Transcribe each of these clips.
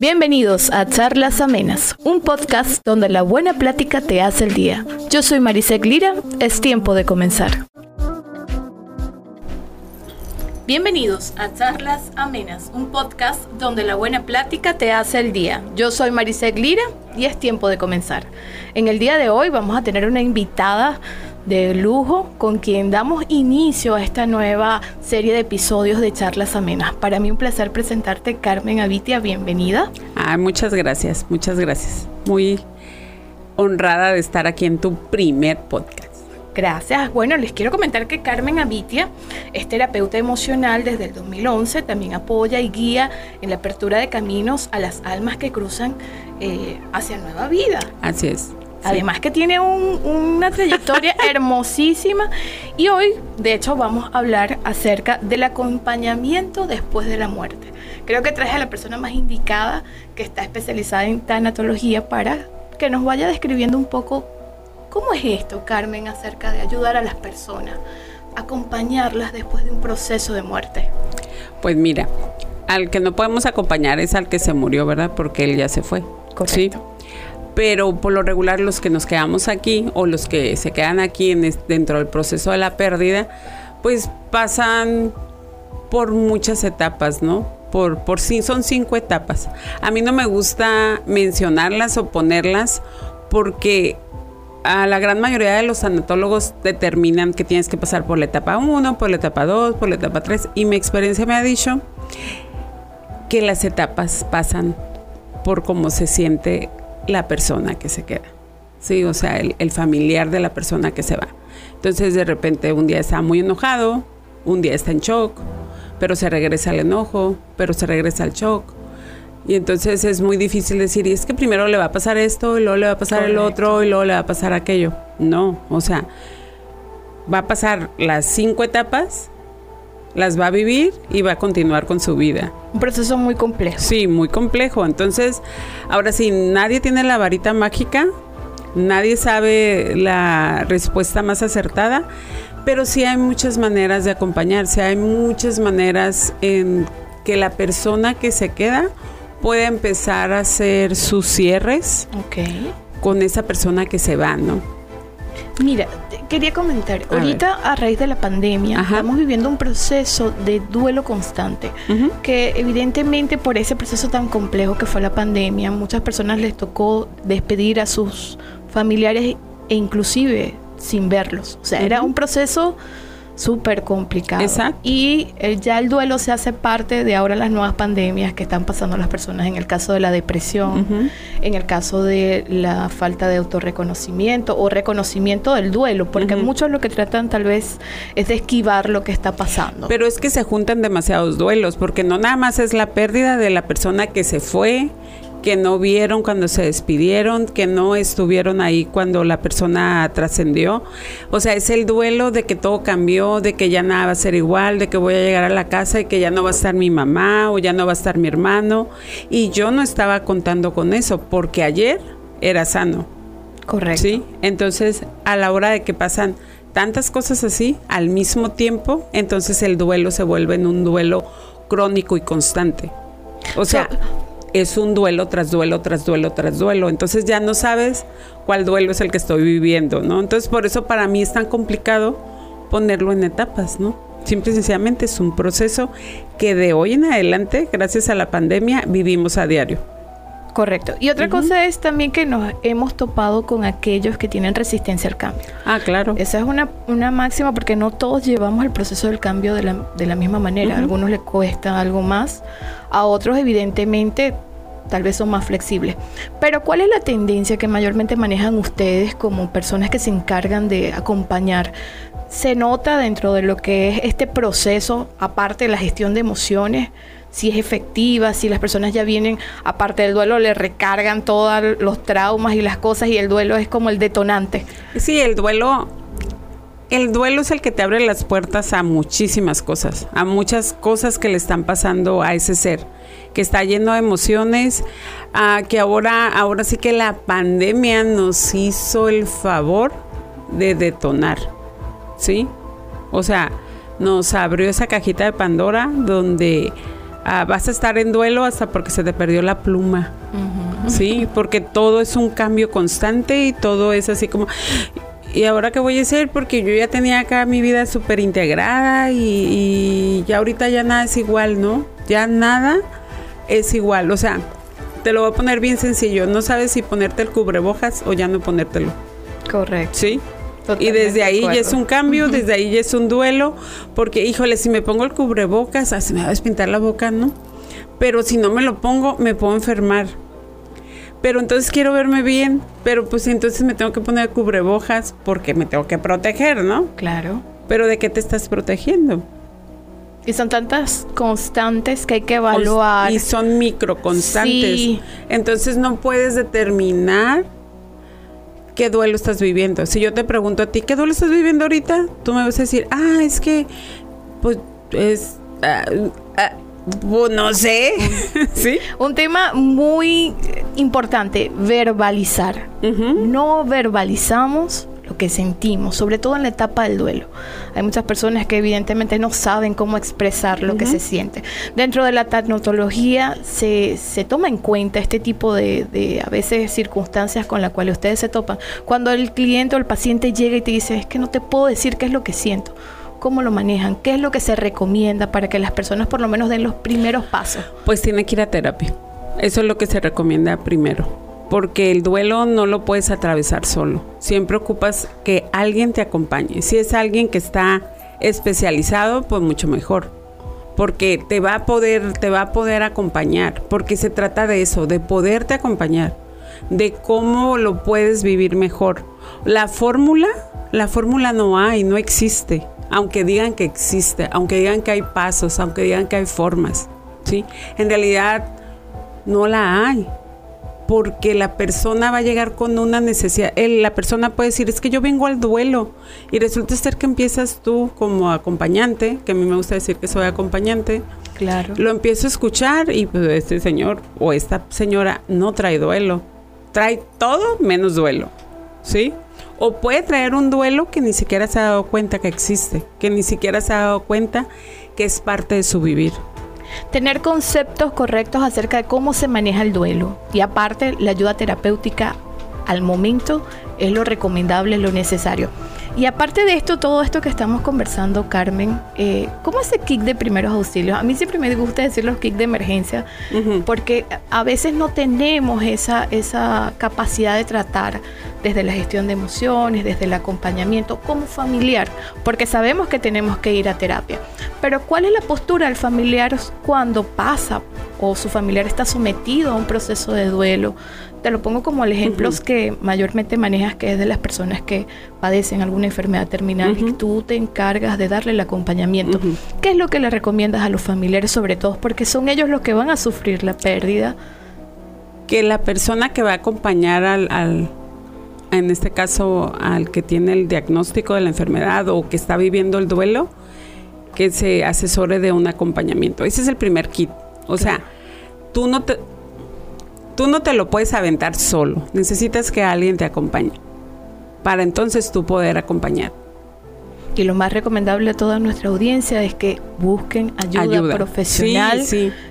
Bienvenidos a Charlas Amenas, un podcast donde la buena plática te hace el día. Yo soy Marisek Lira, es tiempo de comenzar. Bienvenidos a Charlas Amenas, un podcast donde la buena plática te hace el día. Yo soy Marisek Lira y es tiempo de comenzar. En el día de hoy vamos a tener una invitada de lujo con quien damos inicio a esta nueva serie de episodios de Charlas Amenas. Para mí un placer presentarte, Carmen Avitia, bienvenida. Ah, muchas gracias, muchas gracias. Muy honrada de estar aquí en tu primer podcast. Gracias. Bueno, les quiero comentar que Carmen Avitia es terapeuta emocional desde el 2011. También apoya y guía en la apertura de caminos a las almas que cruzan eh, hacia nueva vida. Así es. Además que tiene una trayectoria hermosísima y hoy de hecho vamos a hablar acerca del acompañamiento después de la muerte. Creo que traje a la persona más indicada que está especializada en tanatología para que nos vaya describiendo un poco ¿Cómo es esto, Carmen, acerca de ayudar a las personas, acompañarlas después de un proceso de muerte? Pues mira, al que no podemos acompañar es al que se murió, ¿verdad? Porque él ya se fue. Correcto. Pero por lo regular los que nos quedamos aquí o los que se quedan aquí en dentro del proceso de la pérdida, pues pasan por muchas etapas, ¿no? Por, por sí, son cinco etapas. A mí no me gusta mencionarlas o ponerlas porque a la gran mayoría de los sanatólogos determinan que tienes que pasar por la etapa 1, por la etapa 2, por la etapa 3 y mi experiencia me ha dicho que las etapas pasan por cómo se siente la persona que se queda. Sí, o sea, el, el familiar de la persona que se va. Entonces de repente un día está muy enojado, un día está en shock, pero se regresa al enojo, pero se regresa al shock y entonces es muy difícil decir, y es que primero le va a pasar esto, y luego le va a pasar el otro, y luego le va a pasar aquello. No, o sea, va a pasar las cinco etapas, las va a vivir y va a continuar con su vida. Un proceso muy complejo. Sí, muy complejo. Entonces, ahora sí, nadie tiene la varita mágica, nadie sabe la respuesta más acertada, pero sí hay muchas maneras de acompañarse, hay muchas maneras en que la persona que se queda puede empezar a hacer sus cierres con esa persona que se va, ¿no? Mira, quería comentar, ahorita a raíz de la pandemia estamos viviendo un proceso de duelo constante, que evidentemente por ese proceso tan complejo que fue la pandemia, muchas personas les tocó despedir a sus familiares e inclusive sin verlos. O sea, era un proceso súper complicado. Exacto. Y eh, ya el duelo se hace parte de ahora las nuevas pandemias que están pasando las personas, en el caso de la depresión, en el caso de la falta de autorreconocimiento o reconocimiento del duelo, porque muchos lo que tratan tal vez es de esquivar lo que está pasando. Pero es que se juntan demasiados duelos, porque no nada más es la pérdida de la persona que se fue, que no vieron cuando se despidieron, que no estuvieron ahí cuando la persona trascendió. O sea, es el duelo de que todo cambió, de que ya nada va a ser igual, de que voy a llegar a la casa y que ya no va a estar mi mamá o ya no va a estar mi hermano. Y yo no estaba contando con eso porque ayer era sano. Correcto. Sí, entonces a la hora de que pasan tantas cosas así al mismo tiempo, entonces el duelo se vuelve en un duelo crónico y constante. O sea, es un duelo tras duelo, tras duelo, tras duelo. Entonces ya no sabes cuál duelo es el que estoy viviendo, ¿no? Entonces por eso para mí es tan complicado ponerlo en etapas, ¿no? Simple y sencillamente es un proceso que de hoy en adelante, gracias a la pandemia, vivimos a diario. Correcto. Y otra cosa es también que nos hemos topado con aquellos que tienen resistencia al cambio. Ah, claro. Esa es una, una máxima porque no todos llevamos el proceso del cambio de la, de la misma manera. A algunos les cuesta algo más, a otros evidentemente tal vez son más flexibles. Pero ¿cuál es la tendencia que mayormente manejan ustedes como personas que se encargan de acompañar? ¿Se nota dentro de lo que es este proceso, aparte de la gestión de emociones, si es efectiva, si las personas ya vienen, aparte del duelo, le recargan todos los traumas y las cosas y el duelo es como el detonante? Sí, el duelo el duelo es el que te abre las puertas a muchísimas cosas, a muchas cosas que le están pasando a ese ser que está lleno de emociones, que ahora, ahora sí que la pandemia nos hizo el favor de detonar, ¿sí? O sea, nos abrió esa cajita de Pandora donde ah, vas a estar en duelo hasta porque se te perdió la pluma. Sí, porque todo es un cambio constante y todo es así como, ¿y ahora qué voy a hacer? Porque yo ya tenía acá mi vida súper integrada y, y, ya ahorita ya nada es igual, ¿no? Ya nada es igual. O sea, te lo voy a poner bien sencillo. No sabes si ponerte el cubrebojas o ya no ponértelo. Correcto. Sí. Y desde ahí ya es un cambio, desde ahí ya es un duelo, porque híjole, si me pongo el cubrebocas, se me va a despintar la boca, ¿no? Pero si no me lo pongo, me puedo enfermar pero entonces quiero verme bien, pero pues entonces me tengo que poner cubrebojas porque me tengo que proteger, ¿no? Claro. Pero ¿de qué te estás protegiendo? Y son tantas constantes que hay que evaluar. Y son microconstantes. Sí. Entonces no puedes determinar qué duelo estás viviendo. Si yo te pregunto a ti, ¿qué duelo estás viviendo ahorita? Tú me vas a decir, ah, es que, pues, es... Ah, ah, pues, no sé. ¿Sí? Un tema muy importante, verbalizar. No verbalizamos que sentimos, sobre todo en la etapa del duelo. Hay muchas personas que evidentemente no saben cómo expresar lo que se siente. Dentro de la tanatología se, se, toma en cuenta este tipo de, de, a veces, circunstancias con las cuales ustedes se topan. Cuando el cliente o el paciente llega y te dice, es que no te puedo decir qué es lo que siento ¿Cómo lo manejan? ¿Qué es lo que se recomienda para que las personas por lo menos den los primeros pasos? Pues tiene que ir a terapia. Eso es lo que se recomienda primero. Porque el duelo no lo puedes atravesar solo. Siempre ocupas que alguien te acompañe. Si es alguien que está especializado, pues mucho mejor. Porque te va a poder, te va a poder acompañar. Porque se trata de eso, de poderte acompañar. De cómo lo puedes vivir mejor. La fórmula, la fórmula no hay, no existe aunque digan que existe, aunque digan que hay pasos, aunque digan que hay formas, ¿sí? En realidad no la hay, porque la persona va a llegar con una necesidad. la persona puede decir, es que yo vengo al duelo, y resulta ser que empiezas tú como acompañante, que a mí me gusta decir que soy acompañante. Claro. Lo empiezo a escuchar y pues este señor o esta señora no trae duelo, trae todo menos duelo, ¿sí? O puede traer un duelo que ni siquiera se ha dado cuenta que existe, que ni siquiera se ha dado cuenta que es parte de su vivir. Tener conceptos correctos acerca de cómo se maneja el duelo. Y aparte la ayuda terapéutica al momento es lo recomendable, lo necesario. Y aparte de esto, todo esto que estamos conversando, Carmen, eh, ¿cómo es el kit de primeros auxilios? A mí siempre me gusta decir los kits de emergencia, porque a veces no tenemos esa, esa capacidad de tratar desde la gestión de emociones, desde el acompañamiento como familiar, porque sabemos que tenemos que ir a terapia. Pero ¿cuál es la postura del familiar cuando pasa o su familiar está sometido a un proceso de duelo? Te lo pongo como el ejemplo que mayormente que es de las personas que padecen alguna enfermedad terminal y tú te encargas de darle el acompañamiento. ¿Qué es lo que le recomiendas a los familiares, sobre todo? Porque son ellos los que van a sufrir la pérdida. Que la persona que va a acompañar al, al en este caso, al que tiene el diagnóstico de la enfermedad o que está viviendo el duelo, que se asesore de un acompañamiento. Ese es el primer kit. O sea, tú no te tú no te lo puedes aventar solo, necesitas que alguien te acompañe para entonces tú poder acompañar. Y lo más recomendable a toda nuestra audiencia es que busquen ayuda, profesional.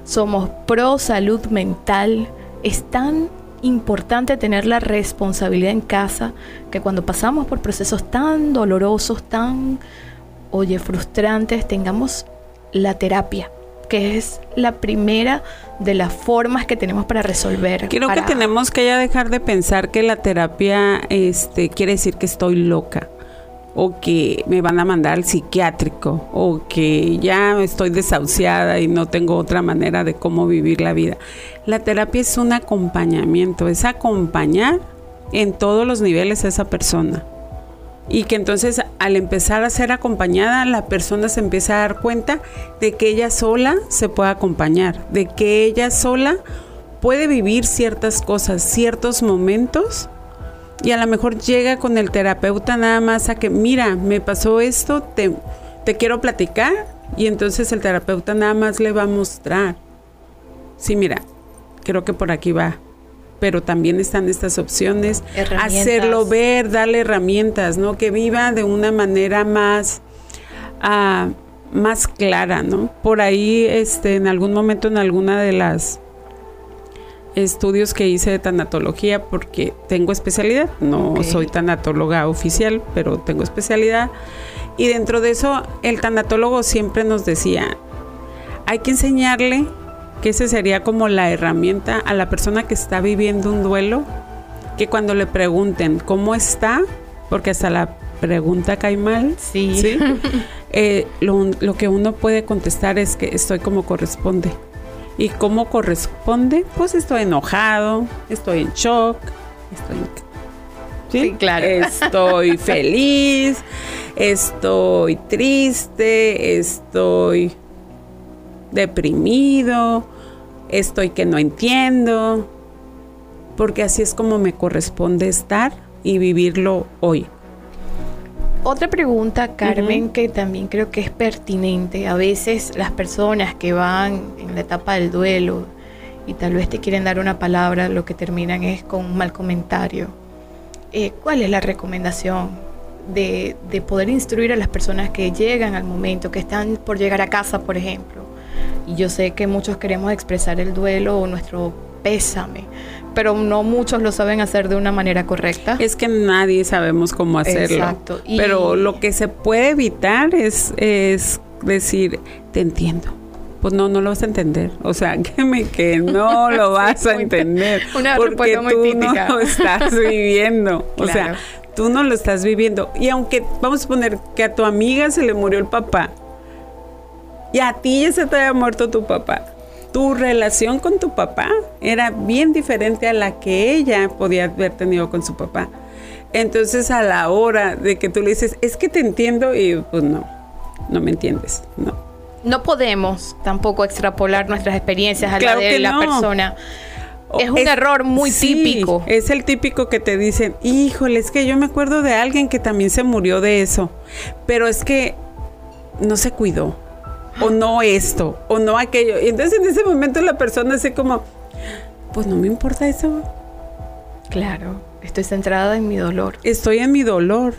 Somos pro salud mental. Es tan importante tener la responsabilidad en casa que cuando pasamos por procesos tan dolorosos, tan, oye, frustrantes, tengamos la terapia que es la primera de las formas que tenemos para resolver. Creo que tenemos que ya dejar de pensar que la terapia este, quiere decir que estoy loca o que me van a mandar al psiquiátrico o que ya estoy desahuciada y no tengo otra manera de cómo vivir la vida. La terapia es un acompañamiento, es acompañar en todos los niveles a esa persona y que entonces al empezar a ser acompañada la persona se empieza a dar cuenta de que ella sola se puede acompañar, de que ella sola puede vivir ciertas cosas, ciertos momentos y a lo mejor llega con el terapeuta nada más a que, mira, me pasó esto, te, te quiero platicar y entonces el terapeuta nada más le va a mostrar, sí, mira, creo que por aquí va, pero también están estas opciones, hacerlo ver, darle herramientas, ¿no? Que viva de una manera más, ah, más clara, ¿no? Por ahí, este, en algún momento, en alguna de las estudios que hice de tanatología, porque tengo especialidad, no soy tanatóloga oficial, pero tengo especialidad. Y dentro de eso, el tanatólogo siempre nos decía, hay que enseñarle que ese sería como la herramienta a la persona que está viviendo un duelo, que cuando le pregunten cómo está, porque hasta la pregunta cae mal, sí. Eh, lo, lo, que uno puede contestar es que estoy como corresponde. ¿Y cómo corresponde? Pues estoy enojado, estoy en shock, estoy... ¿Sí? claro. Estoy feliz, estoy triste, estoy deprimido, estoy que no entiendo, porque así es como me corresponde estar y vivirlo hoy. Otra pregunta, Carmen, que también creo que es pertinente. A veces las personas que van en la etapa del duelo y tal vez te quieren dar una palabra, lo que terminan es con un mal comentario. Eh, ¿Cuál es la recomendación de, de poder instruir a las personas que llegan al momento, que están por llegar a casa, por ejemplo? Y yo sé que muchos queremos expresar el duelo o nuestro pésame, pero no muchos lo saben hacer de una manera correcta. Es que nadie sabemos cómo hacerlo. Exacto. Pero lo que se puede evitar es, es decir, te entiendo. Pues no, no lo vas a entender. O sea, créeme que no lo vas a entender. Una porque tú no lo estás viviendo. O sea, tú no lo estás viviendo. Y aunque, vamos a poner que a tu amiga se le murió el papá, y a ti ya se te había muerto tu papá tu relación con tu papá era bien diferente a la que ella podía haber tenido con su papá. Entonces a la hora de que tú le dices, es que te entiendo y pues no, no me entiendes, no. No podemos tampoco extrapolar nuestras experiencias a la de la persona. Es un error muy típico. Es el típico que te dicen, híjole, es que yo me acuerdo de alguien que también se murió de eso, pero es que no se cuidó o no esto, o no aquello. Y entonces en ese momento la persona así como, pues no me importa eso. Claro, estoy centrada en mi dolor. Estoy en mi dolor.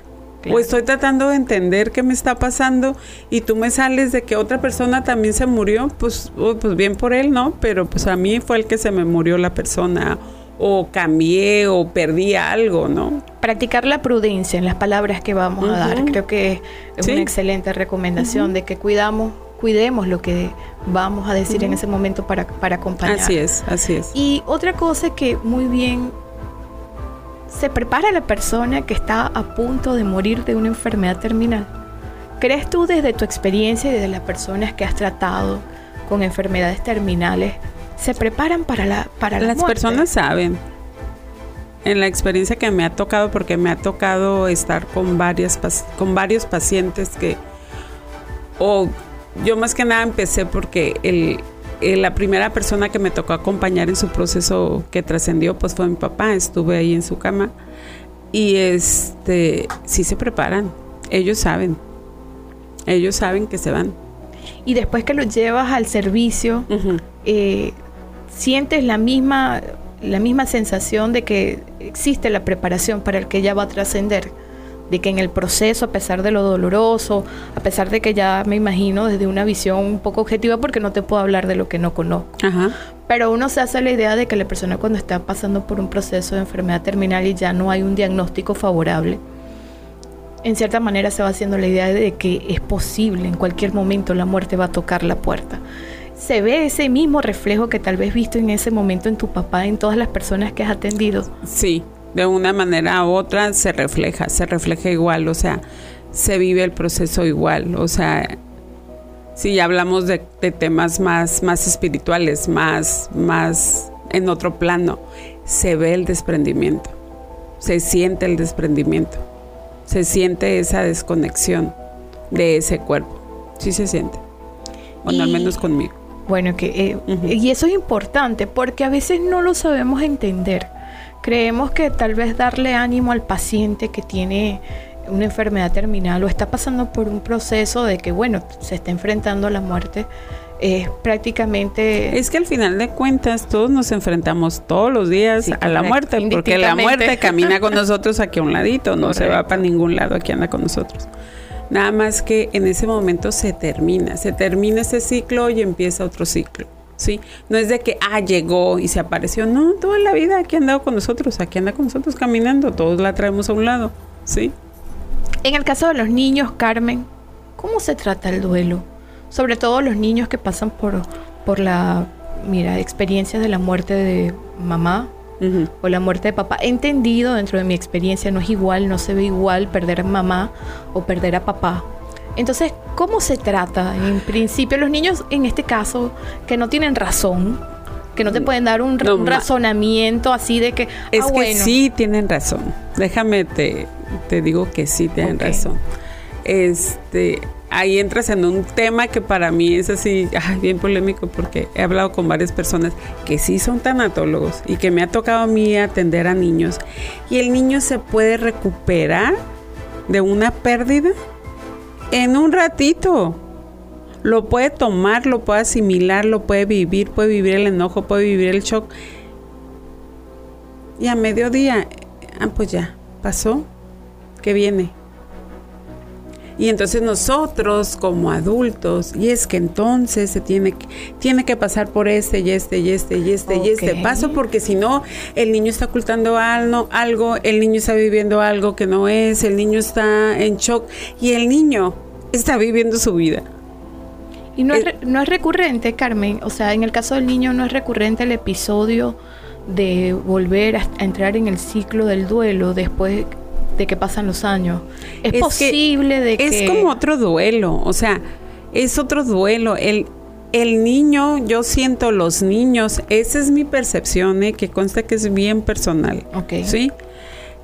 O estoy tratando de entender qué me está pasando y tú me sales de que otra persona también se murió, pues, oh, pues bien por él, ¿no? Pero pues a mí fue el que se me murió la persona o cambié o perdí algo, ¿no? Practicar la prudencia en las palabras que vamos a dar, creo que es una excelente recomendación de que cuidamos cuidemos lo que vamos a decir en ese momento para, para acompañar. Así es, así es. Y otra cosa que muy bien se prepara la persona que está a punto de morir de una enfermedad terminal. ¿Crees tú desde tu experiencia y desde las personas que has tratado con enfermedades terminales, se preparan para la para Las personas saben. En la experiencia que me ha tocado, porque me ha tocado estar con varias con varios pacientes que o yo más que nada empecé porque el, la primera persona que me tocó acompañar en su proceso que trascendió pues fue mi papá, estuve ahí en su cama. Y este sí se preparan, ellos saben, ellos saben que se van. Y después que los llevas al servicio, eh, sientes la misma, la misma sensación de que existe la preparación para el que ya va a trascender de que en el proceso, a pesar de lo doloroso, a pesar de que ya me imagino desde una visión un poco objetiva, porque no te puedo hablar de lo que no conozco, pero uno se hace la idea de que la persona cuando está pasando por un proceso de enfermedad terminal y ya no hay un diagnóstico favorable, en cierta manera se va haciendo la idea de que es posible, en cualquier momento la muerte va a tocar la puerta. Se ve ese mismo reflejo que tal vez visto en ese momento en tu papá, en todas las personas que has atendido. Sí, de una manera u otra se refleja, se refleja igual, o sea, se vive el proceso igual, o sea, si ya hablamos de, temas más, más espirituales, más, más en otro plano, se ve el desprendimiento, se siente el desprendimiento, se siente esa desconexión de ese cuerpo, sí se siente, bueno, al menos conmigo. Bueno, que, eh, y eso es importante porque a veces no lo sabemos entender Creemos que tal vez darle ánimo al paciente que tiene una enfermedad terminal o está pasando por un proceso de que, bueno, se está enfrentando a la muerte, es prácticamente... Es que al final de cuentas todos nos enfrentamos todos los días a la muerte, porque la muerte camina con nosotros aquí a un ladito, no se va para ningún lado, aquí anda con nosotros. Nada más que en ese momento se termina, se termina ese ciclo y empieza otro ciclo. ¿Sí? No es de que, ah, llegó y se apareció. No, toda la vida aquí ha andado con nosotros, aquí anda con nosotros caminando, todos la traemos a un lado, ¿sí? En el caso de los niños, Carmen, ¿cómo se trata el duelo? Sobre todo los niños que pasan por, por la, mira, experiencia de la muerte de mamá, o la muerte de papá. He entendido dentro de mi experiencia, no es igual, no se ve igual perder a mamá o perder a papá. Entonces, ¿cómo se trata? En principio, los niños, en este caso, que no tienen razón, que no te pueden dar un, razonamiento así de que... Ah, es que sí tienen razón. Déjame, te, te digo que sí tienen razón. Este, ahí entras en un tema que para mí es así, bien polémico, porque he hablado con varias personas que sí son tanatólogos y que me ha tocado a mí atender a niños. Y el niño se puede recuperar de una pérdida en un ratito. Lo puede tomar, lo puede asimilar, lo puede vivir, puede vivir el enojo, puede vivir el shock. Y a mediodía, ah, pues ya, pasó, ¿qué viene? Y entonces nosotros como adultos, y es que entonces se tiene que, tiene que pasar por este y este y este y este y este paso, porque si no, el niño está ocultando algo, algo, el niño está viviendo algo que no es, el niño está en shock y el niño está viviendo su vida. Y no, es, eh, no es recurrente, Carmen, o sea, en el caso del niño no es recurrente el episodio de volver a entrar en el ciclo del duelo después de que pasan los años. Es, posible de que... Es como otro duelo, o sea, es otro duelo. El, el niño, yo siento los niños, esa es mi percepción, ¿eh? que consta que es bien personal. Ok. ¿Sí?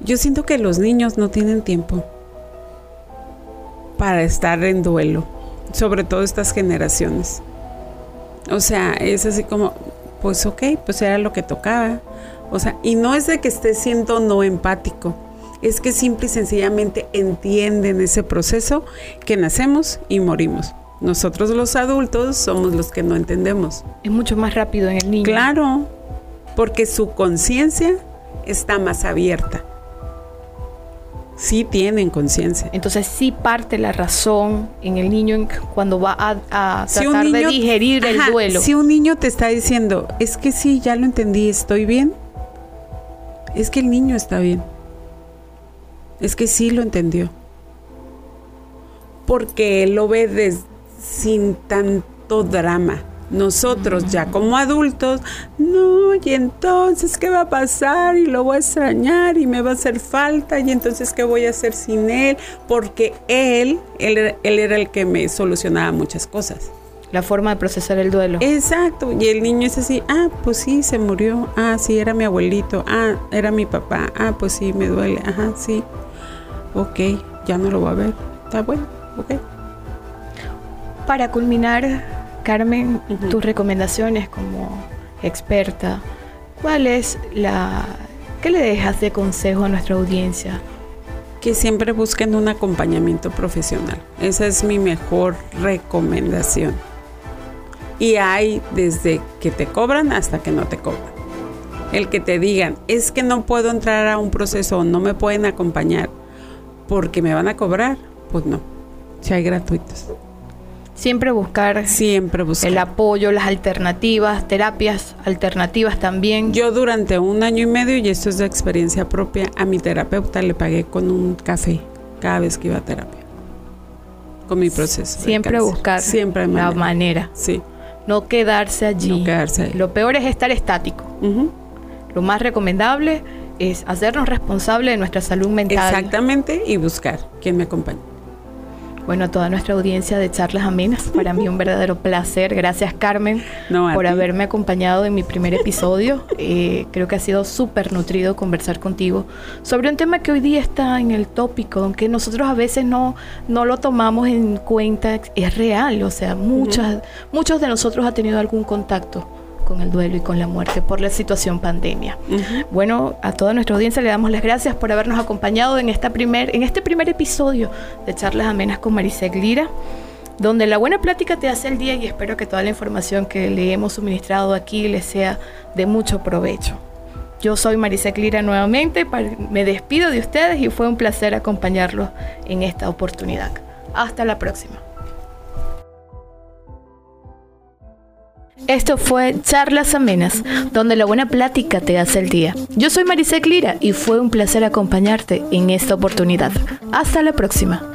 Yo siento que los niños no tienen tiempo para estar en duelo, sobre todo estas generaciones. O sea, es así como, pues ok, pues era lo que tocaba. O sea, y no es de que esté siendo no empático, es que simple y sencillamente entienden ese proceso que nacemos y morimos. Nosotros los adultos somos los que no entendemos. Es mucho más rápido en el niño. Claro, porque su conciencia está más abierta. Sí tienen conciencia. Entonces sí parte la razón en el niño cuando va a, tratar de digerir el duelo. Si un niño te está diciendo, es que sí, ya lo entendí, estoy bien, es que el niño está bien. Es que sí lo entendió. Porque él lo ve sin tanto drama. Nosotros ya como adultos, no, y entonces, ¿qué va a pasar? Y lo voy a extrañar y me va a hacer falta, y entonces, ¿qué voy a hacer sin él? Porque él, él, él era el que me solucionaba muchas cosas. La forma de procesar el duelo. Exacto, y el niño es así, ah, pues sí, se murió, ah, sí, era mi abuelito, ah, era mi papá, ah, pues sí, me duele, ajá, sí ok, ya no lo voy a ver, está bueno, ok. Para culminar, Carmen, tus recomendaciones como experta, ¿cuál es la... ¿Qué le dejas de consejo a nuestra audiencia? Que siempre busquen un acompañamiento profesional. Esa es mi mejor recomendación. Y hay desde que te cobran hasta que no te cobran. El que te digan, es que no puedo entrar a un proceso, no me pueden acompañar porque me van a cobrar, pues no. Si hay gratuitos. Siempre buscar, Siempre buscar el apoyo, las alternativas, terapias alternativas también. Yo durante un año y medio, y esto es de experiencia propia, a mi terapeuta le pagué con un café cada vez que iba a terapia. Con mi proceso. Siempre buscar Siempre la manera. Sí. No quedarse allí. No quedarse ahí. Lo peor es estar estático. Lo más recomendable es hacernos responsables de nuestra salud mental. Exactamente, y buscar quien me acompañe. Bueno, a toda nuestra audiencia de charlas amenas, para mí un verdadero placer. Gracias Carmen por haberme acompañado en mi primer episodio. Eh, creo que ha sido súper nutrido conversar contigo sobre un tema que hoy día está en el tópico, aunque nosotros a veces no, no lo tomamos en cuenta, es real, o sea, muchas, muchos de nosotros ha tenido algún contacto con el duelo y con la muerte por la situación pandemia. Bueno, a toda nuestra audiencia le damos las gracias por habernos acompañado en, esta primer, en este primer episodio de Charlas Amenas con Marisek Lira, donde la buena plática te hace el día y espero que toda la información que le hemos suministrado aquí les sea de mucho provecho. Yo soy Marisek Lira nuevamente, me despido de ustedes y fue un placer acompañarlos en esta oportunidad. Hasta la próxima. Esto fue Charlas Amenas, donde la buena plática te hace el día. Yo soy Marisa Clira y fue un placer acompañarte en esta oportunidad. Hasta la próxima.